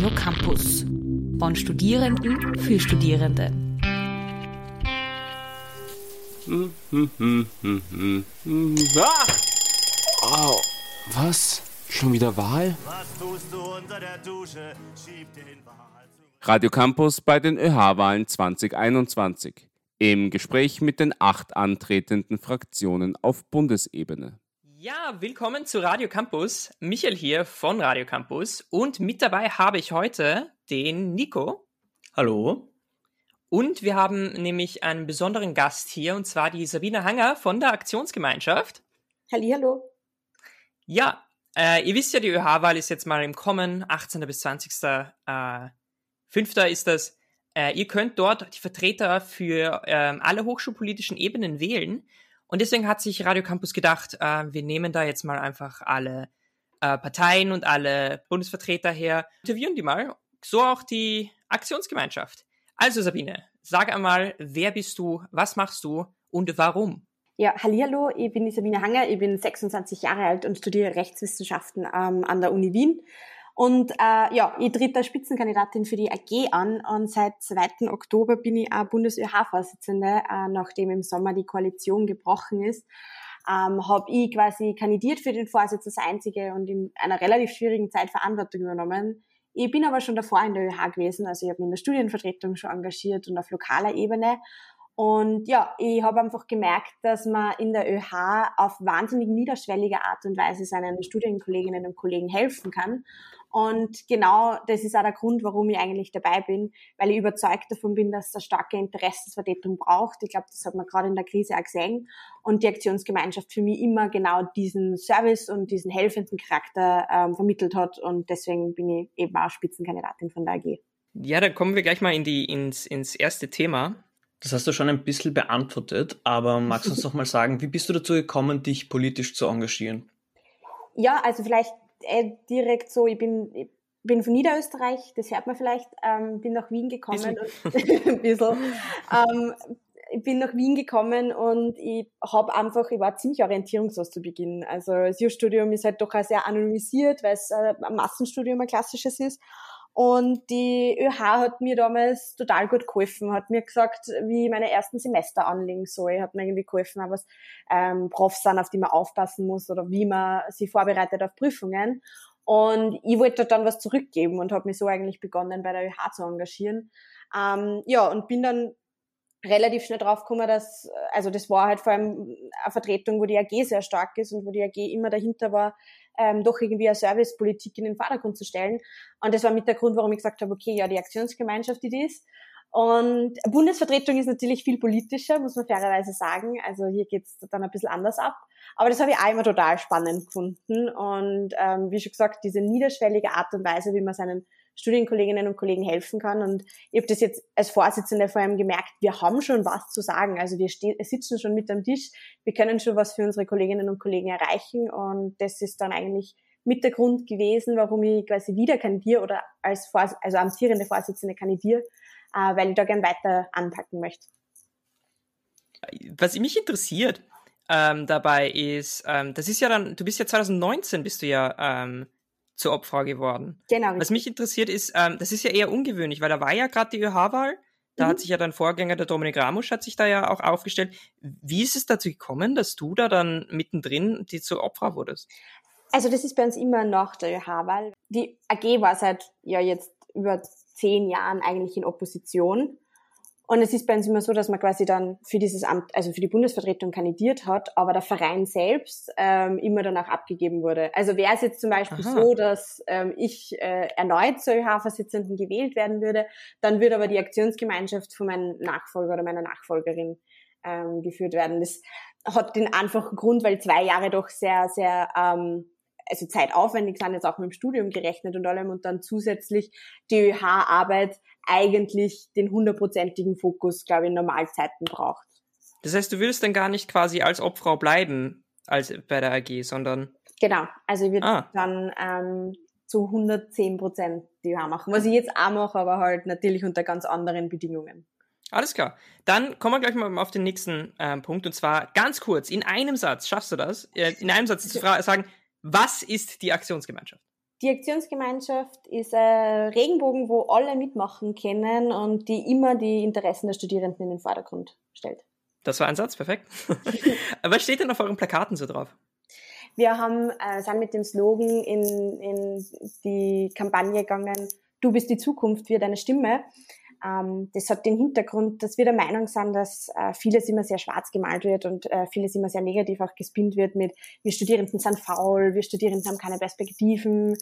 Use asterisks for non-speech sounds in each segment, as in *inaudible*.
Radio Campus. Von Studierenden für Studierende. Ah! Oh, was? Schon wieder Wahl? Radio Campus bei den ÖH-Wahlen 2021. Im Gespräch mit den acht antretenden Fraktionen auf Bundesebene. Ja, willkommen zu Radio Campus. Michael hier von Radio Campus und mit dabei habe ich heute den Nico. Hallo. Und wir haben nämlich einen besonderen Gast hier und zwar die Sabine Hanger von der Aktionsgemeinschaft. Hallihallo. Ja, äh, ihr wisst ja, die ÖH-Wahl ist jetzt mal im Kommen, 18. bis 20. Äh, 5. ist das. Äh, ihr könnt dort die Vertreter für ähm, alle hochschulpolitischen Ebenen wählen. Und deswegen hat sich Radio Campus gedacht, äh, wir nehmen da jetzt mal einfach alle äh, Parteien und alle Bundesvertreter her, interviewen die mal, so auch die Aktionsgemeinschaft. Also Sabine, sag einmal, wer bist du, was machst du und warum? Ja, hallihallo, ich bin die Sabine Hanger, ich bin 26 Jahre alt und studiere Rechtswissenschaften ähm, an der Uni Wien. Und äh, ja, ich tritt als Spitzenkandidatin für die AG an und seit 2. Oktober bin ich auch Bundes-ÖH-Vorsitzende, äh, nachdem im Sommer die Koalition gebrochen ist. Ähm, habe ich quasi kandidiert für den Vorsitz als Einzige und in einer relativ schwierigen Zeit Verantwortung übernommen. Ich bin aber schon davor in der ÖH gewesen, also ich habe mich in der Studienvertretung schon engagiert und auf lokaler Ebene. Und ja, ich habe einfach gemerkt, dass man in der ÖH auf wahnsinnig niederschwellige Art und Weise seinen Studienkolleginnen und Kollegen helfen kann. Und genau das ist auch der Grund, warum ich eigentlich dabei bin, weil ich überzeugt davon bin, dass es eine starke Interessensvertretung braucht. Ich glaube, das hat man gerade in der Krise auch gesehen. Und die Aktionsgemeinschaft für mich immer genau diesen Service und diesen helfenden Charakter ähm, vermittelt hat. Und deswegen bin ich eben auch Spitzenkandidatin von der AG. Ja, dann kommen wir gleich mal in die, ins, ins erste Thema. Das hast du schon ein bisschen beantwortet, aber magst du uns *laughs* doch mal sagen, wie bist du dazu gekommen, dich politisch zu engagieren? Ja, also vielleicht äh, direkt so, ich bin, ich bin von Niederösterreich, das hört man vielleicht, ähm, bin nach Wien gekommen. Bisschen. Und, *laughs* bisschen. Ähm, ich bin nach Wien gekommen und ich habe einfach, ich war ziemlich orientierungslos zu Beginn. Also das Jurastudium ist halt doch auch sehr anonymisiert, weil es äh, ein Massenstudium ein klassisches ist. Und die ÖH hat mir damals total gut geholfen, hat mir gesagt, wie ich meine ersten Semester anlegen soll, hat mir irgendwie geholfen, was ähm, Profs sind, auf die man aufpassen muss oder wie man sich vorbereitet auf Prüfungen. Und ich wollte dann was zurückgeben und habe mich so eigentlich begonnen, bei der ÖH zu engagieren. Ähm, ja, und bin dann relativ schnell drauf gekommen, dass, also das war halt vor allem eine Vertretung, wo die AG sehr stark ist und wo die AG immer dahinter war, ähm, doch irgendwie eine Servicepolitik in den Vordergrund zu stellen. Und das war mit der Grund, warum ich gesagt habe, okay, ja, die Aktionsgemeinschaft, die ist. Und Bundesvertretung ist natürlich viel politischer, muss man fairerweise sagen. Also hier geht's dann ein bisschen anders ab. Aber das habe ich auch immer total spannend gefunden. Und ähm, wie schon gesagt, diese niederschwellige Art und Weise, wie man seinen Studienkolleginnen und Kollegen helfen kann. Und ich habe das jetzt als Vorsitzende vor allem gemerkt, wir haben schon was zu sagen. Also wir sitzen schon mit am Tisch, wir können schon was für unsere Kolleginnen und Kollegen erreichen. Und das ist dann eigentlich mit der Grund gewesen, warum ich quasi wieder kandidiere oder als Vors also amtierende Vorsitzende kandidiere, äh, weil ich da gern weiter anpacken möchte. Was mich interessiert ähm, dabei ist, ähm, das ist ja dann, du bist ja 2019 bist du ja ähm, zur Opfer geworden. Genau. Richtig. Was mich interessiert ist, ähm, das ist ja eher ungewöhnlich, weil da war ja gerade die ÖH-Wahl. Da mhm. hat sich ja dein Vorgänger, der Dominik Ramusch, hat sich da ja auch aufgestellt. Wie ist es dazu gekommen, dass du da dann mittendrin die zur Opfer wurdest? Also das ist bei uns immer nach der ÖH-Wahl. Die AG war seit ja jetzt über zehn Jahren eigentlich in Opposition und es ist bei uns immer so, dass man quasi dann für dieses Amt, also für die Bundesvertretung kandidiert hat, aber der Verein selbst ähm, immer danach abgegeben wurde. Also wäre es jetzt zum Beispiel Aha. so, dass ähm, ich äh, erneut zur ÖH-Vorsitzenden gewählt werden würde, dann würde aber die Aktionsgemeinschaft von meinem Nachfolger oder meiner Nachfolgerin ähm, geführt werden. Das hat den einfachen Grund, weil zwei Jahre doch sehr, sehr ähm, also zeitaufwendig sind, jetzt auch mit dem Studium gerechnet und allem und dann zusätzlich die ÖH-Arbeit eigentlich den hundertprozentigen Fokus, glaube ich, in Normalzeiten braucht. Das heißt, du würdest dann gar nicht quasi als Obfrau bleiben als bei der AG, sondern genau. Also ich würde ah. dann ähm, zu 110 Prozent die ÖH machen, was ich jetzt auch mache, aber halt natürlich unter ganz anderen Bedingungen. Alles klar. Dann kommen wir gleich mal auf den nächsten ähm, Punkt und zwar ganz kurz, in einem Satz, schaffst du das? Äh, in einem Satz zu sagen, was ist die Aktionsgemeinschaft? die Aktionsgemeinschaft ist ein Regenbogen, wo alle mitmachen können und die immer die Interessen der Studierenden in den Vordergrund stellt. Das war ein Satz, perfekt. *laughs* Was steht denn auf euren Plakaten so drauf? Wir haben, äh, sind mit dem Slogan in, in die Kampagne gegangen, du bist die Zukunft, wir deine Stimme. Ähm, das hat den Hintergrund, dass wir der Meinung sind, dass äh, vieles immer sehr schwarz gemalt wird und äh, vieles immer sehr negativ auch gespinnt wird mit, wir Studierenden sind faul, wir Studierenden haben keine Perspektiven.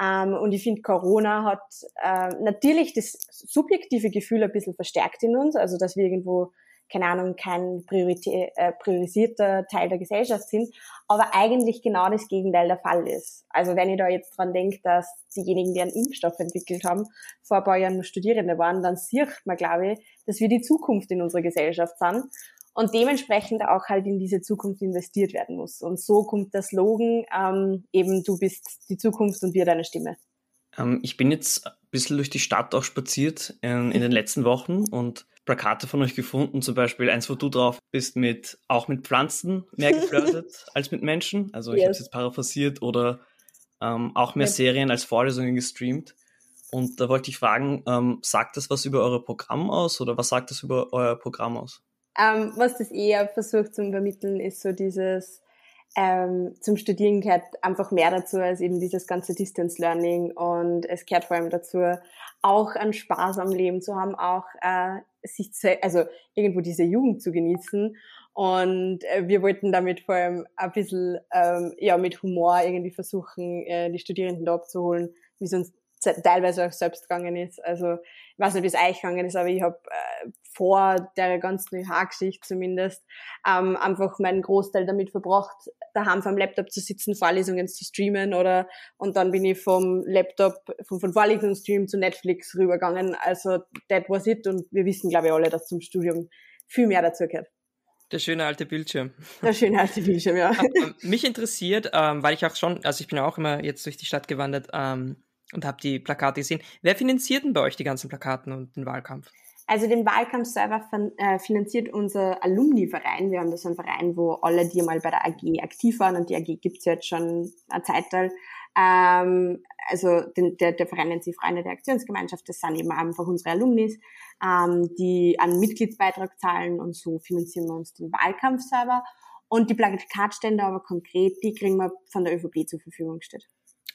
Ähm, und ich finde, Corona hat äh, natürlich das subjektive Gefühl ein bisschen verstärkt in uns, also dass wir irgendwo keine Ahnung, kein Priorität, äh, priorisierter Teil der Gesellschaft sind, aber eigentlich genau das Gegenteil der Fall ist. Also wenn ich da jetzt dran denke, dass diejenigen, die einen Impfstoff entwickelt haben, vor ein paar Jahren Studierende waren, dann sieht man, glaube ich, dass wir die Zukunft in unserer Gesellschaft sind und dementsprechend auch halt in diese Zukunft investiert werden muss. Und so kommt der Slogan ähm, eben, du bist die Zukunft und wir deine Stimme. Ähm, ich bin jetzt ein bisschen durch die Stadt auch spaziert in, in den letzten Wochen und Plakate von euch gefunden, zum Beispiel eins, wo du drauf bist mit auch mit Pflanzen mehr *laughs* geflirtet als mit Menschen. Also ich yes. habe es jetzt paraphrasiert oder ähm, auch mehr. Serien als Vorlesungen gestreamt. Und da wollte ich fragen, ähm, sagt das was über euer Programm aus oder was sagt das über euer Programm aus? Ähm, was das eher versucht zu vermitteln, ist so dieses ähm, zum Studieren gehört einfach mehr dazu als eben dieses ganze Distance Learning und es gehört vor allem dazu, auch einen Spaß am Leben zu haben, auch äh, sich zu, also irgendwo diese Jugend zu genießen. Und äh, wir wollten damit vor allem ein bisschen ähm, ja mit Humor irgendwie versuchen, äh, die Studierenden da abzuholen, wie es uns teilweise auch selbst gegangen ist. Also ich weiß nicht, wie es euch gegangen ist, aber ich habe äh, vor der ganzen ÖH-Geschichte zumindest ähm, einfach meinen Großteil damit verbracht, daheim vom Laptop zu sitzen, Vorlesungen zu streamen oder und dann bin ich vom Laptop, vom, vom Vorlesungsstream zu Netflix rübergegangen. Also that was it und wir wissen, glaube ich, alle, dass zum Studium viel mehr dazu gehört. Der schöne alte Bildschirm. Der schöne alte Bildschirm, ja. Ähm, mich interessiert, ähm, weil ich auch schon, also ich bin ja auch immer jetzt durch die Stadt gewandert, ähm, und habe die Plakate gesehen. Wer finanziert denn bei euch die ganzen Plakaten und den Wahlkampf? Also den Wahlkampf selber äh, finanziert unser Alumni-Verein. Wir haben das ein Verein, wo alle, die mal bei der AG aktiv waren, und die AG gibt's jetzt schon eine Zeit ähm, also den, der, der Verein nennt sich Freunde der Aktionsgemeinschaft, das sind eben einfach unsere Alumnis, ähm, die einen Mitgliedsbeitrag zahlen und so finanzieren wir uns den Wahlkampf selber. Und die Plakatstände aber konkret, die kriegen wir von der ÖVP zur Verfügung gestellt.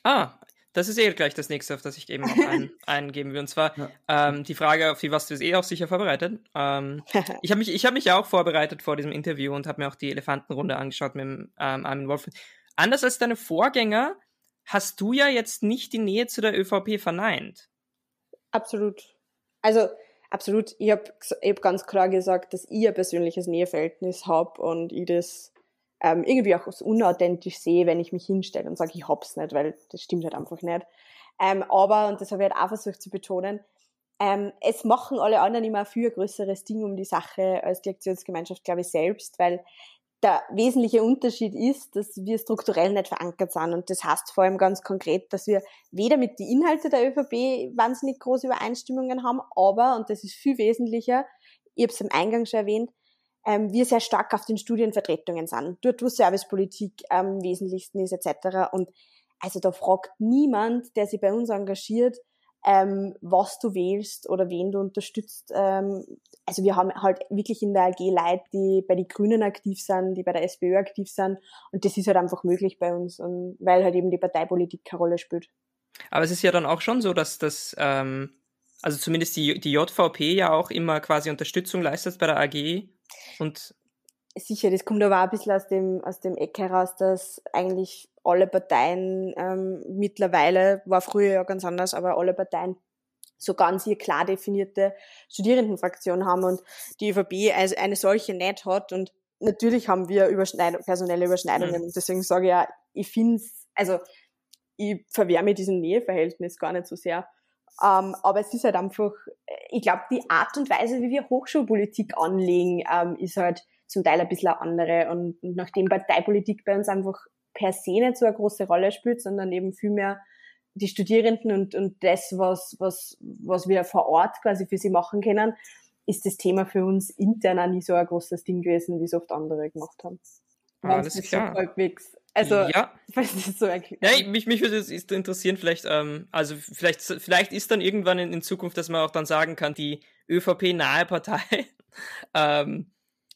Ah, das ist eh gleich das nächste, auf das ich eben noch ein, *laughs* eingeben will. Und zwar ja. ähm, die Frage, auf die was du eh auch sicher vorbereitet. Ähm, *laughs* ich habe mich, ich habe mich ja auch vorbereitet vor diesem Interview und habe mir auch die Elefantenrunde angeschaut mit dem ähm, Armin Wolf. Anders als deine Vorgänger hast du ja jetzt nicht die Nähe zu der ÖVP verneint. Absolut. Also absolut. Ich habe hab ganz klar gesagt, dass ich ein persönliches Näheverhältnis habe und ich das ähm, irgendwie auch so unauthentisch sehe, wenn ich mich hinstelle und sage, ich hab's nicht, weil das stimmt halt einfach nicht. Ähm, aber, und das habe ich halt auch versucht zu betonen, ähm, es machen alle anderen immer ein viel größeres Ding um die Sache als die Aktionsgemeinschaft, glaube ich, selbst, weil der wesentliche Unterschied ist, dass wir strukturell nicht verankert sind. Und das heißt vor allem ganz konkret, dass wir weder mit den Inhalten der ÖVP wahnsinnig große Übereinstimmungen haben, aber, und das ist viel wesentlicher, ich habe es am Eingang schon erwähnt, ähm, wir sehr stark auf den Studienvertretungen sind. Dort, wo Servicepolitik am ähm, wesentlichsten ist, etc. Und also da fragt niemand, der sich bei uns engagiert, ähm, was du wählst oder wen du unterstützt. Ähm, also wir haben halt wirklich in der AG Leute, die bei den Grünen aktiv sind, die bei der SPÖ aktiv sind. Und das ist halt einfach möglich bei uns, und weil halt eben die Parteipolitik keine Rolle spielt. Aber es ist ja dann auch schon so, dass das, ähm, also zumindest die, die JVP ja auch immer quasi Unterstützung leistet bei der AG und sicher, das kommt aber auch ein bisschen aus dem, aus dem Eck heraus, dass eigentlich alle Parteien ähm, mittlerweile, war früher ja ganz anders, aber alle Parteien so ganz hier klar definierte Studierendenfraktion haben und die ÖVP also eine solche nicht hat und natürlich haben wir Überschneidung, personelle Überschneidungen. Mhm. Deswegen sage ich ja, ich finde also ich verwehre mir diesem Näheverhältnis gar nicht so sehr. Ähm, aber es ist halt einfach, ich glaube, die Art und Weise, wie wir Hochschulpolitik anlegen, ähm, ist halt zum Teil ein bisschen eine andere. Und, und nachdem Parteipolitik bei uns einfach per se nicht so eine große Rolle spielt, sondern eben vielmehr die Studierenden und, und das, was, was, was wir vor Ort quasi für sie machen können, ist das Thema für uns intern auch nie so ein großes Ding gewesen, wie es oft andere gemacht haben. Alles klar. So halbwegs Also, ja. *laughs* falls das so erklärt. Ja, mich, mich würde es interessieren, vielleicht, ähm, also vielleicht, vielleicht ist dann irgendwann in, in Zukunft, dass man auch dann sagen kann, die ÖVP-nahe Partei. *laughs* ähm,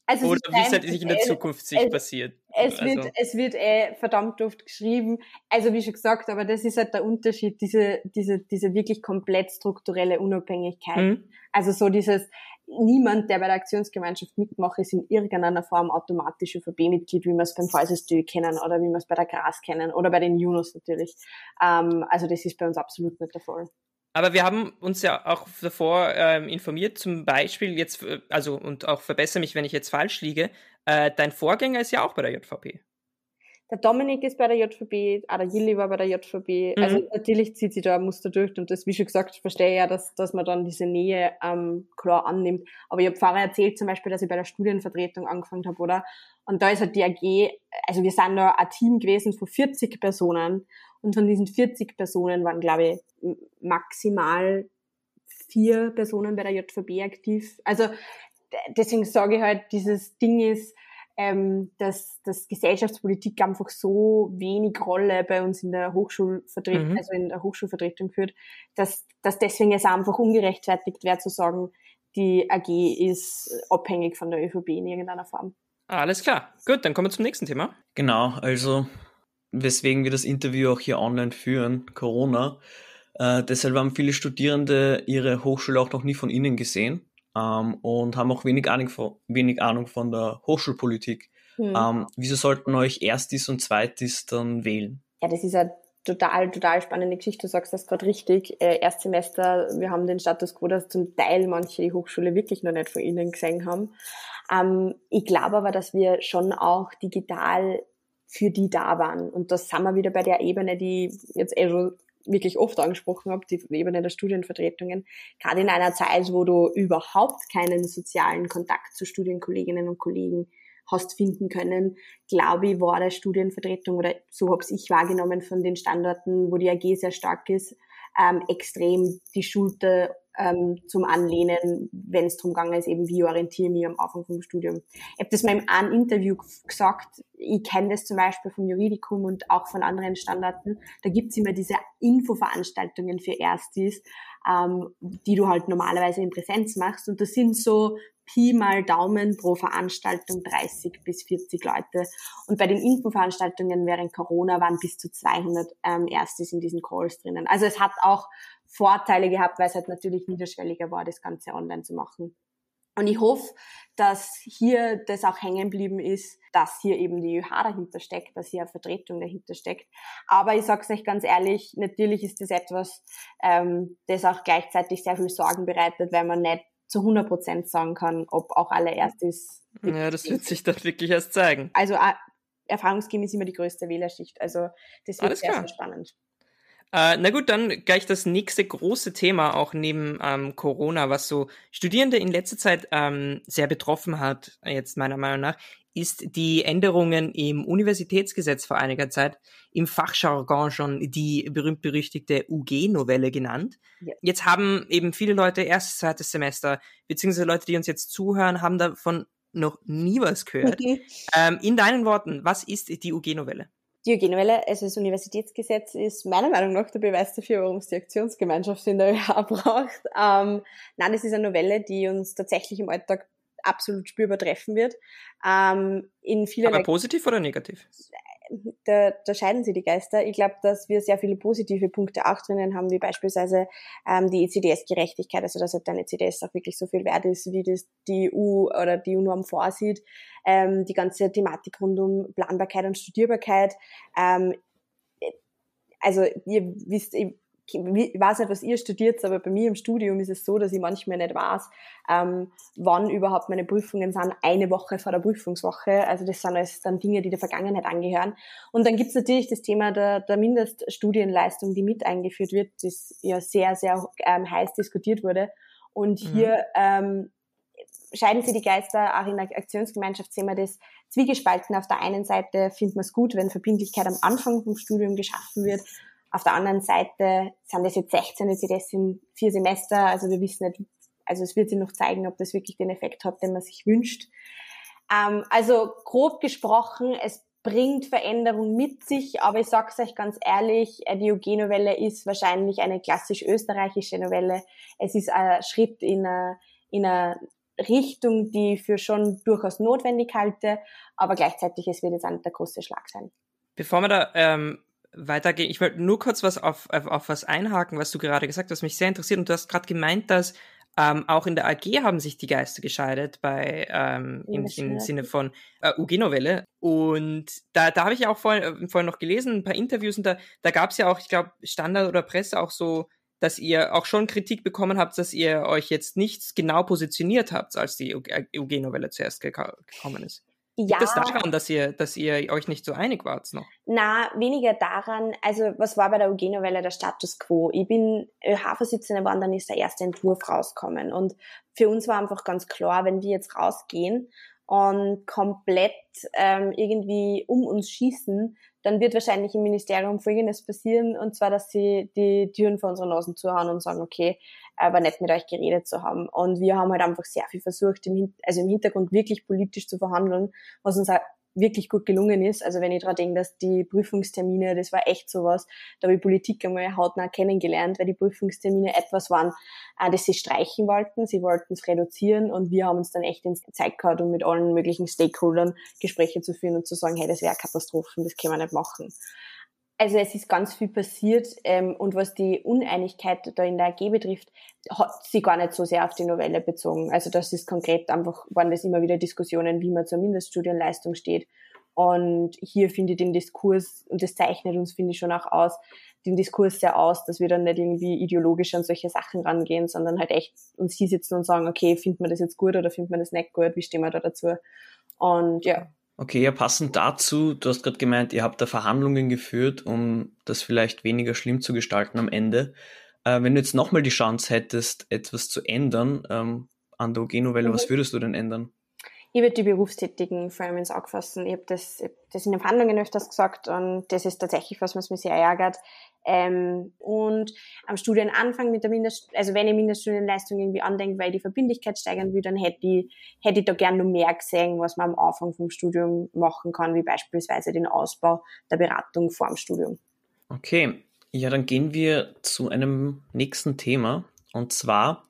Also oder wie es halt sich in der Zukunft sich es- passiert. Es wird, Also- es wird eh verdammt oft geschrieben. Also wie schon gesagt, aber das ist halt der Unterschied, diese, diese, diese wirklich komplett strukturelle Unabhängigkeit. Mhm. Also so dieses, niemand, der bei der Aktionsgemeinschaft mitmacht, ist in irgendeiner Form automatisch ÖVP-Mitglied, wie wir es beim VSSD kennen oder wie wir es bei der Gras kennen oder bei den Junos natürlich. Ähm, also das ist bei uns absolut nicht der Fall. Aber wir haben uns ja auch davor ähm, informiert, zum Beispiel jetzt, also und auch verbessere mich, wenn ich jetzt falsch liege, äh, dein Vorgänger ist ja auch bei der JVP. Der Dominik ist bei der JVB, auch der Jilly war bei der JVB. Mhm. Also natürlich zieht sich da ein Muster durch und das, wie schon gesagt, verstehe ich ja, dass, dass man dann diese Nähe ähm, klar annimmt. Aber ich habe vorher erzählt zum Beispiel, dass ich bei der Studienvertretung angefangen habe, oder? Und da ist halt die AG, also wir sind da ein Team gewesen von 40 Personen und von diesen 40 Personen waren, glaube ich, maximal vier Personen bei der JVB aktiv. Also deswegen sage ich halt, dieses Ding ist, ähm, dass, dass Gesellschaftspolitik einfach so wenig Rolle bei uns in der Hochschulvertretung, Mhm. also in der Hochschulvertretung führt, dass, dass deswegen es einfach ungerechtfertigt wäre zu sagen, die AG ist abhängig von der ÖVP in irgendeiner Form. Alles klar. Gut, dann kommen wir zum nächsten Thema. Genau, also weswegen wir das Interview auch hier online führen, Corona. Äh, deshalb haben viele Studierende ihre Hochschule auch noch nie von innen gesehen ähm, und haben auch wenig Ahnung, von, wenig Ahnung von der Hochschulpolitik. Hm. Ähm, wieso sollten euch Erstis und Zweitis dann wählen? Ja, das ist eine total, total spannende Geschichte. Du sagst das gerade richtig. Äh, Erstsemester, wir haben den Status quo, dass zum Teil manche die Hochschule wirklich noch nicht von innen gesehen haben. Ähm, ich glaube aber, dass wir schon auch digital für die da waren. Und das sind wir wieder bei der Ebene, die jetzt eh schon wirklich oft angesprochen habe, die Ebene der Studienvertretungen. Gerade in einer Zeit, wo du überhaupt keinen sozialen Kontakt zu Studienkolleginnen und Kollegen hast finden können, glaube ich, war der Studienvertretung oder so habe ich wahrgenommen von den Standorten, wo die AG sehr stark ist, ähm, extrem die Schulter ähm, zum Anlehnen, wenn es darum gegangen ist, eben wie orientiere ich mich am Anfang vom Studium. Ich habe das mal in einem Interview gesagt, ich kenne das zum Beispiel vom Juridikum und auch von anderen Standorten, da gibt's immer diese Infoveranstaltungen für Erstis, ähm, die du halt normalerweise in Präsenz machst und das sind so Pi mal Daumen pro Veranstaltung 30 bis 40 Leute. Und bei den Infoveranstaltungen während Corona waren bis zu 200 ähm, Erstis in diesen Calls drinnen. Also es hat auch Vorteile gehabt, weil es halt natürlich niederschwelliger war, das Ganze online zu machen. Und ich hoffe, dass hier das auch hängen geblieben ist, dass hier eben die ÖH dahinter steckt, dass hier eine Vertretung dahinter steckt. Aber ich sage es euch ganz ehrlich, natürlich ist das etwas, ähm, das auch gleichzeitig sehr viel Sorgen bereitet, weil man nicht zu 100 Prozent sagen kann, ob auch alle Erstis. Ja, das wird sich dann wirklich erst zeigen. Also äh, erfahrungsgemäß immer die größte Wählerschicht. Also das wird Alles sehr, sehr spannend. Äh, na gut, dann gleich das nächste große Thema, auch neben ähm, Corona, was so Studierende in letzter Zeit ähm, sehr betroffen hat, jetzt meiner Meinung nach, ist die Änderungen im Universitätsgesetz vor einiger Zeit, im Fachjargon schon die berühmt-berüchtigte UG-Novelle genannt. Ja. Jetzt haben eben viele Leute erstes, zweites Semester, beziehungsweise Leute, die uns jetzt zuhören, haben davon noch nie was gehört. ähm, in deinen Worten, was ist die UG-Novelle? Die UG-Novelle, also das Universitätsgesetz, ist meiner Meinung nach der Beweis dafür, warum es die Aktionsgemeinschaft in der *laughs* ÖH braucht. Ähm, nein, das ist eine Novelle, die uns tatsächlich im Alltag absolut spürbar treffen wird. Ähm, in vielerlei Aber positiv oder negativ? Da, da scheiden sich die Geister. Ich glaube, dass wir sehr viele positive Punkte auch drinnen haben, wie beispielsweise ähm, die ECDS-Gerechtigkeit, also dass halt dein ECDS auch wirklich so viel wert ist, wie das die EU oder die EU-Norm vorsieht. Ähm, die ganze Thematik rund um Planbarkeit und Studierbarkeit. Ähm, also ihr wisst, ich, ich weiß nicht, was ihr studiert, aber bei mir im Studium ist es so, dass ich manchmal nicht weiß, ähm, wann überhaupt meine Prüfungen sind, eine Woche vor der Prüfungswoche. Also das sind alles dann Dinge, die der Vergangenheit angehören. Und dann gibt's natürlich das Thema der, der Mindeststudienleistung, die mit eingeführt wird, das ja sehr, sehr ähm, heiß diskutiert wurde. Und Mhm. hier ähm, scheiden sie die Geister, auch in der Aktionsgemeinschaft sehen wir das zwiegespalten. Auf der einen Seite findet man es gut, wenn Verbindlichkeit am Anfang vom Studium geschaffen wird. Auf der anderen Seite sind das jetzt 16 ECDS in vier Semester, also wir wissen nicht, also es wird sich noch zeigen, ob das wirklich den Effekt hat, den man sich wünscht. Ähm, also grob gesprochen, es bringt Veränderung mit sich, aber ich sag's euch ganz ehrlich, die OG-Novelle ist wahrscheinlich eine klassisch österreichische Novelle. Es ist ein Schritt in eine, in eine Richtung, die ich für schon durchaus notwendig halte, aber gleichzeitig es wird jetzt ein der große Schlag sein. Bevor wir da ähm, weitergehen, ich wollte nur kurz was auf, auf, auf was einhaken, was du gerade gesagt hast, was mich sehr interessiert. Und du hast gerade gemeint, dass ähm, auch in der AG haben sich die Geister gescheidet bei ähm, im, im Sinne von äh, UG-Novelle. Und da, da habe ich auch vorhin, äh, vorhin noch gelesen, ein paar Interviews und da, da gab es ja auch, ich glaube, Standard oder Presse auch so, dass ihr auch schon Kritik bekommen habt, dass ihr euch jetzt nicht genau positioniert habt, als die UG-Novelle zuerst gekommen ist. Ja. Liegt das daran, dass ihr, dass ihr euch nicht so einig wart noch? Na, weniger daran. Also, was war bei der UG-Novelle der Status quo? Ich bin ÖH-Vorsitzende geworden, dann ist der erste Entwurf rausgekommen. Und für uns war einfach ganz klar, wenn wir jetzt rausgehen und komplett ähm, irgendwie um uns schießen, dann wird wahrscheinlich im Ministerium Folgendes passieren, und zwar, dass sie die Türen vor unseren Nasen zuhauen und sagen, okay, aber nicht mit euch geredet zu haben. Und wir haben halt einfach sehr viel versucht, im, also im Hintergrund wirklich politisch zu verhandeln, was uns auch wirklich gut gelungen ist. Also wenn ich daran denke, dass die Prüfungstermine, das war echt sowas, da habe ich Politik einmal hautnah kennengelernt, weil die Prüfungstermine etwas waren, äh, das sie streichen wollten. Sie wollten es reduzieren und wir haben uns dann echt ins Zeit gehabt, um mit allen möglichen Stakeholdern Gespräche zu führen und zu sagen, hey, das wäre Katastrophen, das können wir nicht machen. Also es ist ganz viel passiert ähm, und was die Uneinigkeit da in der AG betrifft, hat sie gar nicht so sehr auf die Novelle bezogen. Also das ist konkret einfach, waren das immer wieder Diskussionen, wie man zur Mindeststudienleistung steht. Und hier finde ich den Diskurs, und das zeichnet uns, finde ich, schon auch aus, den Diskurs sehr aus, dass wir dann nicht irgendwie ideologisch an solche Sachen rangehen, sondern halt echt uns hier sitzen und sagen, okay, findet man das jetzt gut oder findet man das nicht gut, wie stehen wir da dazu? Und ja, Okay, ja, passend dazu, du hast gerade gemeint, ihr habt da Verhandlungen geführt, um das vielleicht weniger schlimm zu gestalten am Ende. Äh, wenn du jetzt nochmal die Chance hättest, etwas zu ändern ähm, an der OG-Novelle, mhm. was würdest du denn ändern? Ich würde die Berufstätigen vor allem ins Auge fassen. Ich habe das, hab das in den Verhandlungen öfters gesagt und das ist tatsächlich was, was mich sehr ärgert. Ähm, und am Studienanfang mit der Mindest, also wenn ich Mindeststudienleistung irgendwie andenke, weil ich die Verbindlichkeit steigern will, dann hätte ich, hätte ich da gern noch mehr gesehen, was man am Anfang vom Studium machen kann, wie beispielsweise den Ausbau der Beratung vor dem Studium. Okay, ja, dann gehen wir zu einem nächsten Thema. Und zwar,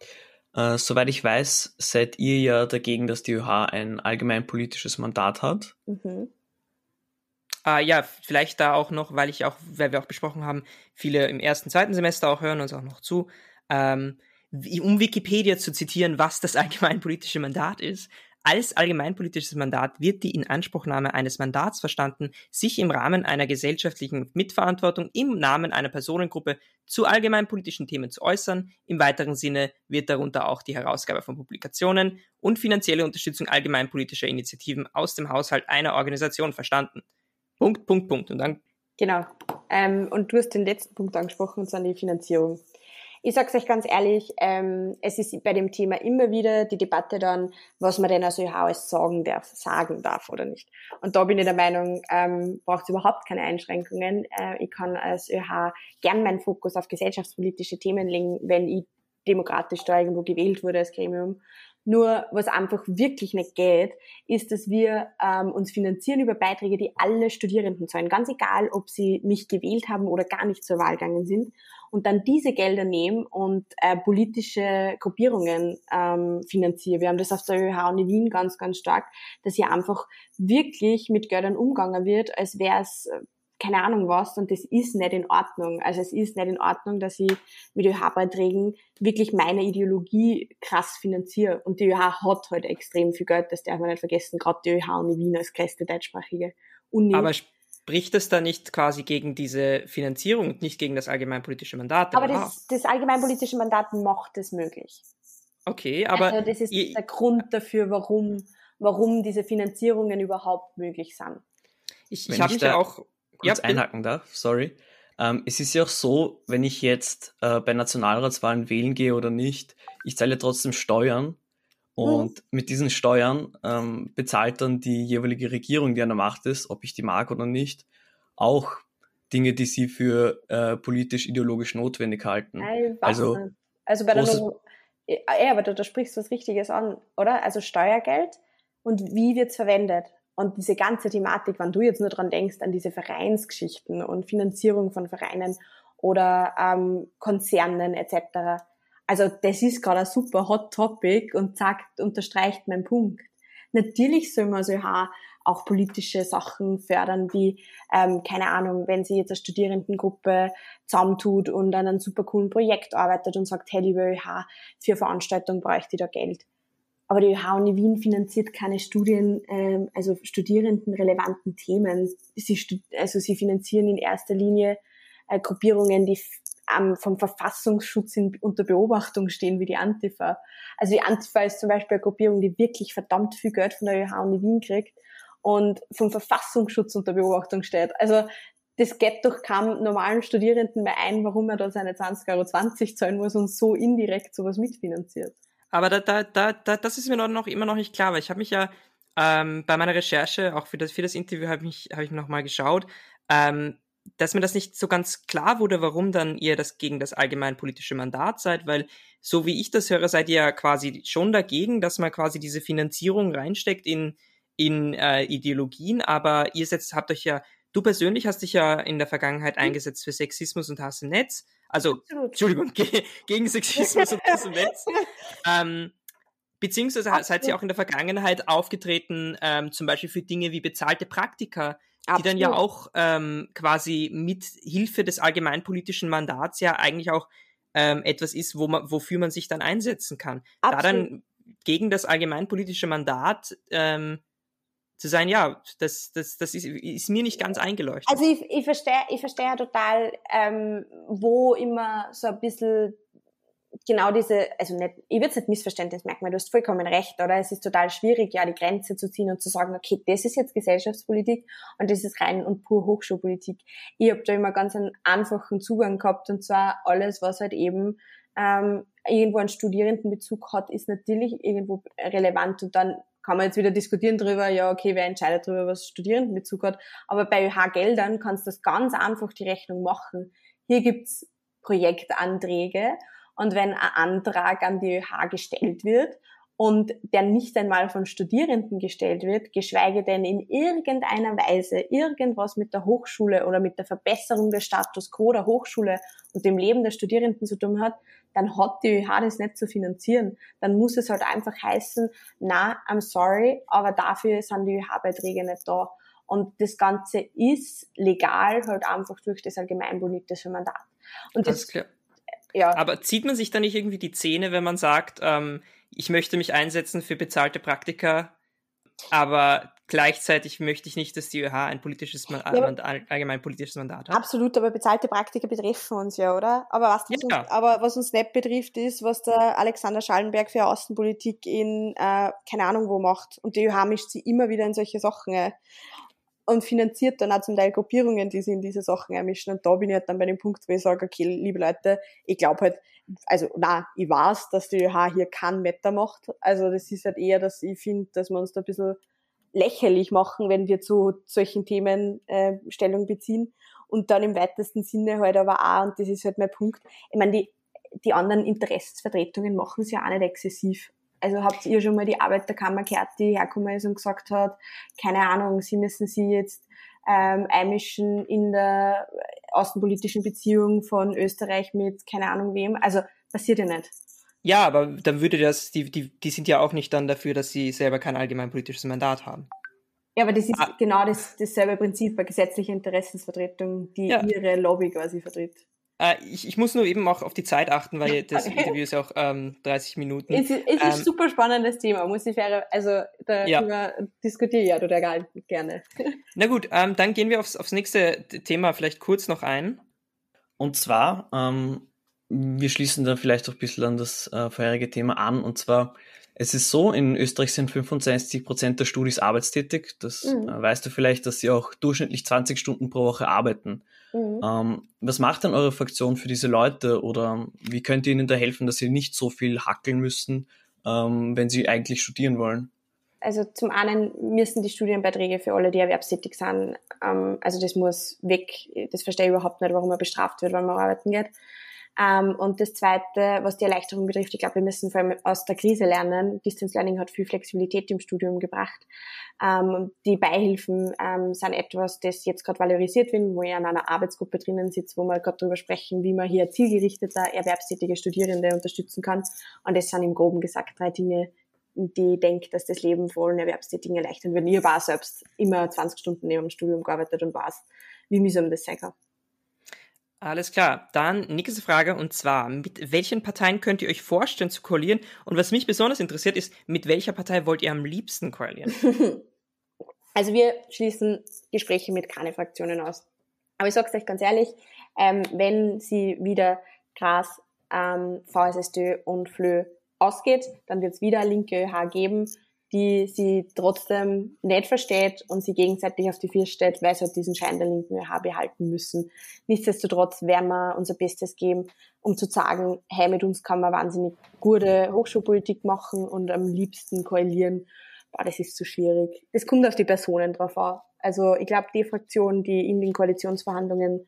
äh, soweit ich weiß, seid ihr ja dagegen, dass die ÖH ein allgemeinpolitisches Mandat hat. Mhm. Äh, ja, vielleicht da auch noch, weil ich auch, weil wir auch besprochen haben, viele im ersten, zweiten Semester auch hören uns auch noch zu. Ähm, um Wikipedia zu zitieren, was das *laughs* allgemeinpolitische Mandat ist. Als allgemeinpolitisches Mandat wird die Inanspruchnahme eines Mandats verstanden, sich im Rahmen einer gesellschaftlichen Mitverantwortung im Namen einer Personengruppe zu allgemeinpolitischen Themen zu äußern. Im weiteren Sinne wird darunter auch die Herausgabe von Publikationen und finanzielle Unterstützung allgemeinpolitischer Initiativen aus dem Haushalt einer Organisation verstanden. Punkt, Punkt, Punkt. Und dann. Genau. Ähm, und du hast den letzten Punkt angesprochen, und zwar die Finanzierung. Ich sag's euch ganz ehrlich, ähm, es ist bei dem Thema immer wieder die Debatte dann, was man denn als ÖH alles sagen darf, sagen darf oder nicht. Und da bin ich der Meinung, ähm, braucht es überhaupt keine Einschränkungen. Äh, ich kann als ÖH gern meinen Fokus auf gesellschaftspolitische Themen legen, wenn ich demokratisch da irgendwo gewählt wurde als Gremium. Nur was einfach wirklich nicht geht, ist, dass wir ähm, uns finanzieren über Beiträge, die alle Studierenden zahlen. Ganz egal, ob sie mich gewählt haben oder gar nicht zur Wahl gegangen sind. Und dann diese Gelder nehmen und äh, politische Gruppierungen ähm, finanzieren. Wir haben das auf der ÖH in Wien ganz, ganz stark, dass hier einfach wirklich mit Geldern umgegangen wird, als wäre es äh, keine Ahnung was und das ist nicht in Ordnung. Also es ist nicht in Ordnung, dass ich mit ÖH-Beiträgen wirklich meine Ideologie krass finanziere. Und die ÖH hat halt extrem viel Geld, das darf man nicht vergessen, gerade die ÖH und die Wien als größte deutschsprachige Uni. Aber spricht das da nicht quasi gegen diese Finanzierung und nicht gegen das allgemeinpolitische Mandat? Aber das, das allgemeinpolitische Mandat macht es möglich. Okay, aber... Also das ist der Grund dafür, warum, warum diese Finanzierungen überhaupt möglich sind. Ich, ich habe mich ja auch kurz ja, einhaken darf, sorry. Ähm, es ist ja auch so, wenn ich jetzt äh, bei Nationalratswahlen wählen gehe oder nicht, ich zahle trotzdem Steuern und mhm. mit diesen Steuern ähm, bezahlt dann die jeweilige Regierung, die an der Macht ist, ob ich die mag oder nicht, auch Dinge, die sie für äh, politisch-ideologisch notwendig halten. also, also bei der no ja, aber da, da sprichst du was Richtiges an, oder? Also Steuergeld und wie wird's verwendet? Und diese ganze Thematik, wenn du jetzt nur dran denkst, an diese Vereinsgeschichten und Finanzierung von Vereinen oder ähm, Konzernen etc. Also das ist gerade ein super Hot Topic und sagt, unterstreicht meinen Punkt. Natürlich soll man so auch politische Sachen fördern, wie, ähm, keine Ahnung, wenn sie jetzt eine Studierendengruppe zusammentut und an einem super coolen Projekt arbeitet und sagt, hey, liebe ÖH, für Veranstaltungen bräuchte ich da Geld. Aber die ÖH Uni Wien finanziert keine Studien, ähm, also studierendenrelevanten Themen. Sie, also sie finanzieren in erster Linie äh, Gruppierungen, die ähm, vom Verfassungsschutz in, unter Beobachtung stehen, wie die Antifa. Also die Antifa ist zum Beispiel eine Gruppierung, die wirklich verdammt viel Geld von der ÖH Uni Wien kriegt und vom Verfassungsschutz unter Beobachtung steht. Also das geht doch keinem normalen Studierenden mehr ein, warum er da seine 20,20 Euro zahlen muss und so indirekt sowas mitfinanziert. Aber da, da, da, da, das ist mir noch immer noch nicht klar, weil ich habe mich ja ähm, bei meiner Recherche, auch für das, für das Interview, habe ich, hab ich nochmal geschaut, ähm, dass mir das nicht so ganz klar wurde, warum dann ihr das gegen das allgemeinpolitische Mandat seid, weil so wie ich das höre, seid ihr ja quasi schon dagegen, dass man quasi diese Finanzierung reinsteckt in, in äh, Ideologien, aber ihr setzt, habt euch ja, du persönlich hast dich ja in der Vergangenheit mhm. eingesetzt für Sexismus und Hass im Netz also, Absolut. Entschuldigung, *laughs* ge gegen Sexismus und das Netz. Ähm, beziehungsweise Absolut. seid ihr auch in der Vergangenheit aufgetreten, ähm, zum Beispiel für Dinge wie bezahlte Praktika, Absolut. die dann ja auch ähm, quasi mit Hilfe des allgemeinpolitischen Mandats ja eigentlich auch ähm, etwas ist, wo man, wofür man sich dann einsetzen kann. Da dann gegen das allgemeinpolitische Mandat ähm, zu sein, ja, das, das, das ist, ist mir nicht ganz eingeleuchtet. Also ich, ich verstehe ich verstehe total, ähm, wo immer so ein bisschen genau diese, also nicht, ich würde es nicht Missverständnis merken, du hast vollkommen recht, oder? Es ist total schwierig, ja, die Grenze zu ziehen und zu sagen, okay, das ist jetzt Gesellschaftspolitik und das ist rein und pur Hochschulpolitik. Ich habe da immer ganz einen einfachen Zugang gehabt und zwar alles, was halt eben ähm, irgendwo einen Studierendenbezug hat, ist natürlich irgendwo relevant und dann kann man jetzt wieder diskutieren darüber, ja, okay, wer entscheidet darüber, was Studierendenbezug hat. Aber bei ÖH-Geldern kannst du das ganz einfach die Rechnung machen. Hier gibt's Projektanträge und wenn ein Antrag an die ÖH gestellt wird und der nicht einmal von Studierenden gestellt wird, geschweige denn in irgendeiner Weise irgendwas mit der Hochschule oder mit der Verbesserung des Status quo der Hochschule und dem Leben der Studierenden zu tun hat, dann hat die ÖH das nicht zu finanzieren. Dann muss es halt einfach heißen, na, I'm sorry, aber dafür sind die ÖH-Beiträge nicht da. Und das Ganze ist legal halt einfach durch das allgemeinpolitische Mandat. Und das, das klar. Ja. Aber zieht man sich da nicht irgendwie die Zähne, wenn man sagt, ähm, ich möchte mich einsetzen für bezahlte Praktika, aber gleichzeitig möchte ich nicht, dass die ÖH ein politisches ja, allgemein politisches Mandat hat. Absolut, aber bezahlte Praktika betreffen uns ja, oder? Aber was, ja. uns, aber was uns nicht betrifft, ist, was der Alexander Schallenberg für Außenpolitik in äh, keine Ahnung wo macht. Und die ÖH mischt sie immer wieder in solche Sachen. Äh und finanziert dann auch zum Teil Gruppierungen, die sich in diese Sachen einmischen. Und da bin ich halt dann bei dem Punkt, wo ich sage, okay, liebe Leute, ich glaube halt, also na, ich weiß, dass die ÖH hier kein Meta macht. Also das ist halt eher, dass ich finde, dass wir uns da ein bisschen lächerlich machen, wenn wir zu solchen Themen äh, Stellung beziehen. Und dann im weitesten Sinne halt aber auch, und das ist halt mein Punkt, ich meine, die, die anderen Interessensvertretungen machen es ja auch nicht exzessiv. Also habt ihr schon mal die Arbeiterkammer gehört, die hergekommen ist und gesagt hat, keine Ahnung, sie müssen sie jetzt ähm, einmischen in der außenpolitischen Beziehung von Österreich mit keine Ahnung wem. Also passiert ja nicht. Ja, aber dann würde das, die, die, die sind ja auch nicht dann dafür, dass sie selber kein allgemeinpolitisches Mandat haben. Ja, aber das ist ah. genau das, dasselbe Prinzip bei gesetzlicher Interessensvertretung, die ja. ihre Lobby quasi vertritt. Äh, ich, ich, muss nur eben auch auf die Zeit achten, weil *laughs* das Interview ist ja auch ähm, 30 Minuten. Es, ist, es ist ähm, super spannendes Thema, muss ich fair, also da ja. diskutiere ich ja total gerne. *laughs* Na gut, ähm, dann gehen wir aufs, aufs nächste Thema vielleicht kurz noch ein. Und zwar, ähm, wir schließen da vielleicht auch ein bisschen an das äh, vorherige Thema an, und zwar es ist so, in Österreich sind 65 Prozent der Studis arbeitstätig. Das mhm. äh, weißt du vielleicht, dass sie auch durchschnittlich 20 Stunden pro Woche arbeiten. Mhm. Ähm, was macht denn eure Fraktion für diese Leute oder wie könnt ihr ihnen da helfen, dass sie nicht so viel hackeln müssen, ähm, wenn sie eigentlich studieren wollen? Also zum einen müssen die Studienbeiträge für alle, die erwerbstätig sind, ähm, also das muss weg. Das verstehe ich überhaupt nicht, warum man bestraft wird, wenn man arbeiten geht. Ähm, und das Zweite, was die Erleichterung betrifft, ich glaube, wir müssen vor allem aus der Krise lernen. Distance Learning hat viel Flexibilität im Studium gebracht. Ähm, die Beihilfen ähm, sind etwas, das jetzt gerade valorisiert wird, wo ich an einer Arbeitsgruppe drinnen sitze, wo wir gerade darüber sprechen, wie man hier zielgerichteter erwerbstätige Studierende unterstützen kann. Und das sind im Groben gesagt drei Dinge, die denkt, dass das Leben von Erwerbstätigen erleichtern wird. Ich war selbst immer 20 Stunden neben dem Studium gearbeitet und weiß, wie mühsam das sein kann. Alles klar. Dann nächste Frage und zwar, mit welchen Parteien könnt ihr euch vorstellen zu koalieren? Und was mich besonders interessiert ist, mit welcher Partei wollt ihr am liebsten koalieren? *laughs* Also wir schließen Gespräche mit keine Fraktionen aus. Aber ich sage es euch ganz ehrlich, ähm, wenn sie wieder Gras, ähm, VSSD und FLÖ ausgeht, dann wird es wieder linke ÖH geben, die sie trotzdem nicht versteht und sie gegenseitig auf die Vier stellt, weil sie halt diesen Schein der linken ÖH behalten müssen. Nichtsdestotrotz werden wir unser Bestes geben, um zu sagen, hey, mit uns kann man wahnsinnig gute Hochschulpolitik machen und am liebsten koalieren. Boah, das ist zu schwierig. Das kommt auf die Personen drauf an. Also ich glaube, die Fraktion, die in den Koalitionsverhandlungen,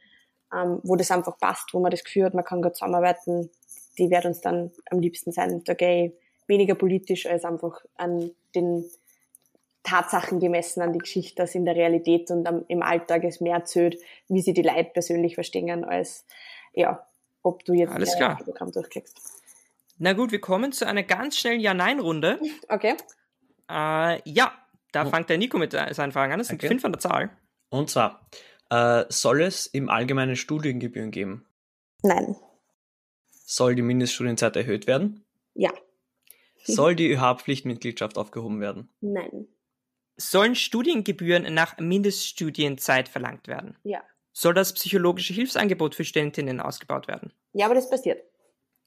ähm, wo das einfach passt, wo man das Gefühl hat, man kann gut zusammenarbeiten, die wird uns dann am liebsten sein. Da gehe weniger politisch als einfach an den Tatsachen gemessen, an die Geschichte, dass in der Realität und am, im Alltag es mehr zählt, wie sie die Leute persönlich verstehen, als ja, ob du jetzt Alles klar. Programm durchklickst. Na gut, wir kommen zu einer ganz schnellen Ja-Nein-Runde. *laughs* Okay. Äh, ja, da oh. fängt der Nico mit seinen Fragen an. Das sind okay. fünf an der Zahl. Und zwar, äh, soll es im Allgemeinen Studiengebühren geben? Nein. Soll die Mindeststudienzeit erhöht werden? Ja. Soll *laughs* die ÖH-Pflichtmitgliedschaft aufgehoben werden? Nein. Sollen Studiengebühren nach Mindeststudienzeit verlangt werden? Ja. Soll das psychologische Hilfsangebot für Studentinnen ausgebaut werden? Ja, aber das passiert.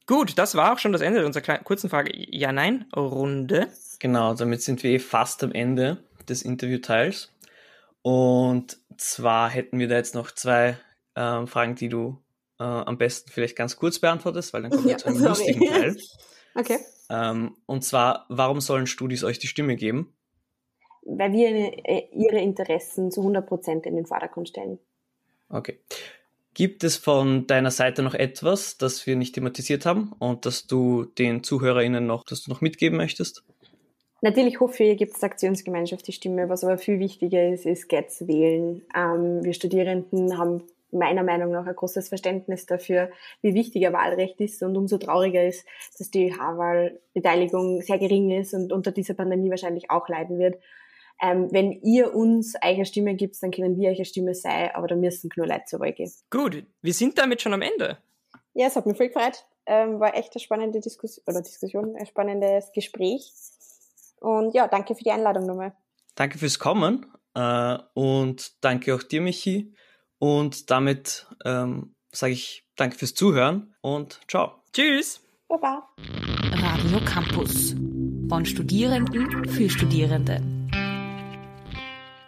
Gut, das war auch schon das Ende unserer kurzen Frage Ja-Nein-Runde. Genau, damit sind wir eh fast am Ende des Interviewteils. Und zwar hätten wir da jetzt noch zwei ähm, Fragen, die du äh, am besten vielleicht ganz kurz beantwortest, weil dann kommen wir *laughs* ja, zu einem sorry. lustigen Teil. *laughs* Okay. Ähm, und zwar, warum sollen Studis euch die Stimme geben? Weil wir äh, ihre Interessen zu 100% in den Vordergrund stellen. Okay. Gibt es von deiner Seite noch etwas, das wir nicht thematisiert haben und das du den ZuhörerInnen noch, das du noch mitgeben möchtest? Natürlich hoffe ich, gibt es der Aktionsgemeinschaft die Stimme. Was aber viel wichtiger ist, ist, geht's wählen. Ähm, wir Studierenden haben meiner Meinung nach ein großes Verständnis dafür, wie wichtig ein Wahlrecht ist und umso trauriger ist, dass die H-Wahlbeteiligung sehr gering ist und unter dieser Pandemie wahrscheinlich auch leiden wird. Ähm, wenn ihr uns eure Stimme gibt, dann können wir eure Stimme sein, aber da müssen nur Leute zur Wahl gehen. Gut, wir sind damit schon am Ende. Ja, es hat mich voll gefreut. Ähm, war echt eine spannende Diskussion, oder Diskussion, ein spannendes Gespräch. Und ja, danke für die Einladung nochmal. Danke fürs Kommen äh, und danke auch dir, Michi. Und damit ähm, sage ich danke fürs Zuhören und ciao. Tschüss. Baba. Radio Campus. Von Studierenden für Studierende.